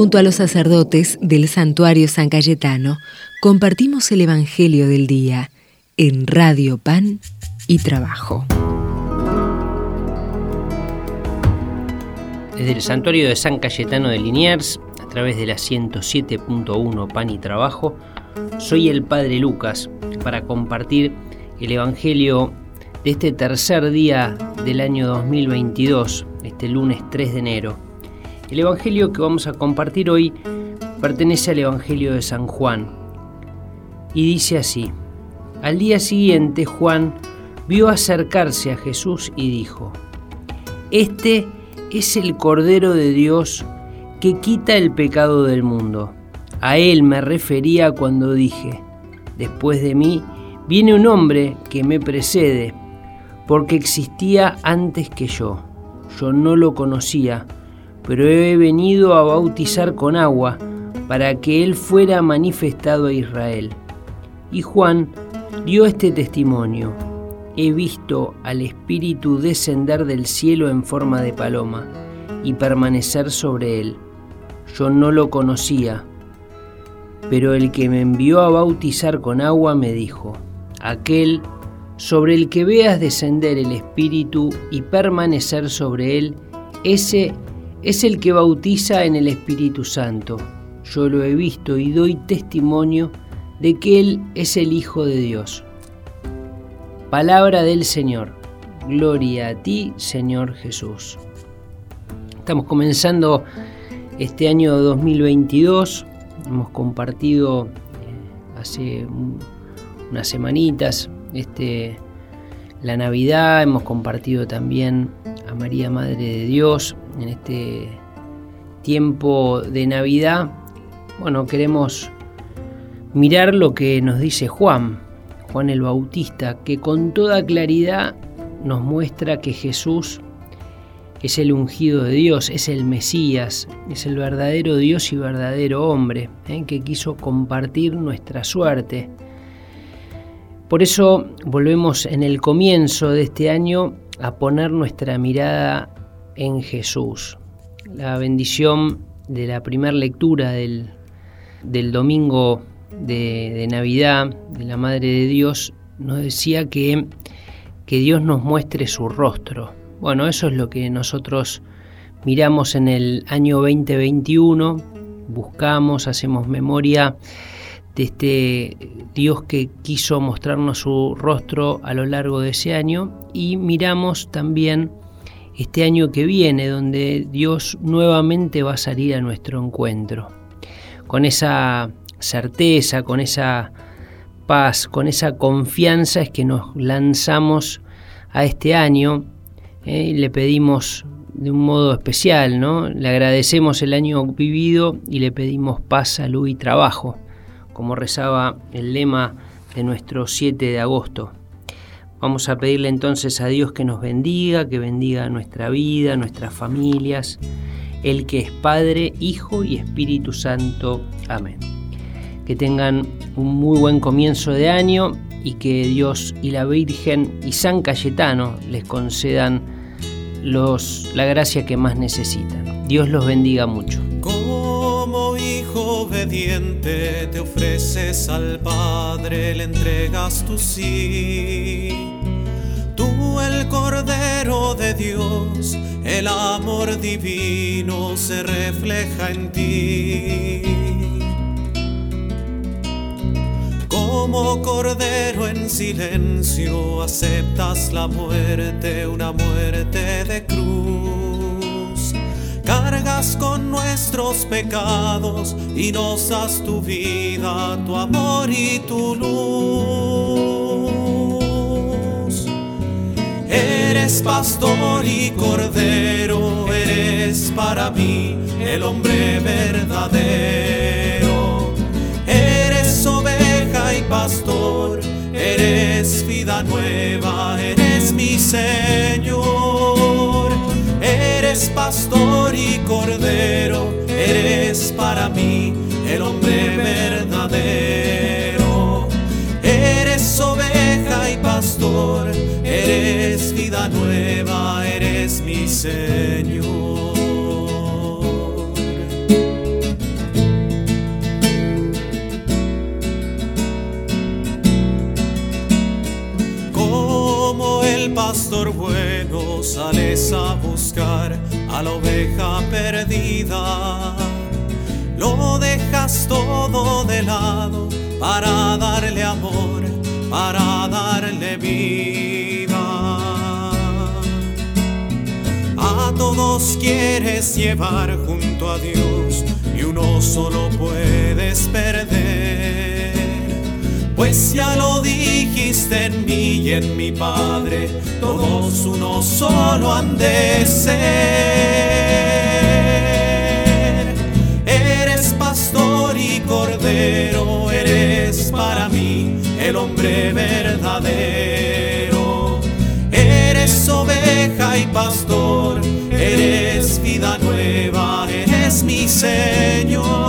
Junto a los sacerdotes del santuario San Cayetano, compartimos el Evangelio del Día en Radio Pan y Trabajo. Desde el santuario de San Cayetano de Liniers, a través de la 107.1 Pan y Trabajo, soy el Padre Lucas para compartir el Evangelio de este tercer día del año 2022, este lunes 3 de enero. El Evangelio que vamos a compartir hoy pertenece al Evangelio de San Juan y dice así, al día siguiente Juan vio acercarse a Jesús y dijo, Este es el Cordero de Dios que quita el pecado del mundo. A él me refería cuando dije, después de mí viene un hombre que me precede porque existía antes que yo. Yo no lo conocía, pero he venido a bautizar con agua para que Él fuera manifestado a Israel. Y Juan dio este testimonio. He visto al Espíritu descender del cielo en forma de paloma y permanecer sobre él. Yo no lo conocía, pero el que me envió a bautizar con agua me dijo, aquel sobre el que veas descender el Espíritu y permanecer sobre él, ese es el que bautiza en el Espíritu Santo. Yo lo he visto y doy testimonio de que Él es el Hijo de Dios. Palabra del Señor. Gloria a ti, Señor Jesús. Estamos comenzando este año 2022. Hemos compartido eh, hace unas semanitas este, la Navidad, hemos compartido también a María Madre de Dios en este tiempo de Navidad. Bueno, queremos mirar lo que nos dice Juan, Juan el Bautista, que con toda claridad nos muestra que Jesús es el ungido de Dios, es el Mesías, es el verdadero Dios y verdadero hombre, ¿eh? que quiso compartir nuestra suerte por eso volvemos en el comienzo de este año a poner nuestra mirada en Jesús. La bendición de la primera lectura del, domingo de, Navidad de la Madre de Dios nos decía que, que Dios nos muestre su rostro. Bueno, eso es lo que nosotros miramos en el año 2021, buscamos, hacemos memoria de este Dios que quiso mostrarnos su rostro a lo largo de ese año y miramos también este año que viene donde Dios nuevamente va a salir a nuestro encuentro. Con esa certeza, con esa paz, con esa confianza es que nos lanzamos a este año ¿eh? y le pedimos de un modo especial, ¿no? Le agradecemos el año vivido y le pedimos paz, salud y trabajo como rezaba el lema de nuestro 7 de agosto. Vamos a pedirle entonces a Dios que nos bendiga, que bendiga nuestra vida, nuestras familias, el que es Padre, Hijo y Espíritu Santo. Amén. Que tengan un muy buen comienzo de año y que Dios y la Virgen y San Cayetano les concedan los, la gracia que más necesitan. Dios los bendiga mucho obediente te ofreces al Padre, le entregas tu sí. Tú el Cordero de Dios, el amor divino se refleja en ti. Como Cordero en silencio aceptas la muerte, una muerte de cruz cargas con nuestros pecados y nos das tu vida, tu amor y tu luz. Eres pastor y cordero, eres para mí el hombre verdadero. Eres oveja y pastor, eres vida nueva, eres mi Señor. Eres pastor y cordero, eres para mí el hombre verdadero. Eres oveja y pastor, eres vida nueva, eres mi Señor. Pastor bueno, sales a buscar a la oveja perdida. Lo dejas todo de lado para darle amor, para darle vida. A todos quieres llevar junto a Dios y uno solo puedes perder. Pues ya lo dijiste en mí y en mi Padre, todos uno solo han de ser. Eres pastor y cordero, eres para mí el hombre verdadero. Eres oveja y pastor, eres vida nueva, eres mi Señor.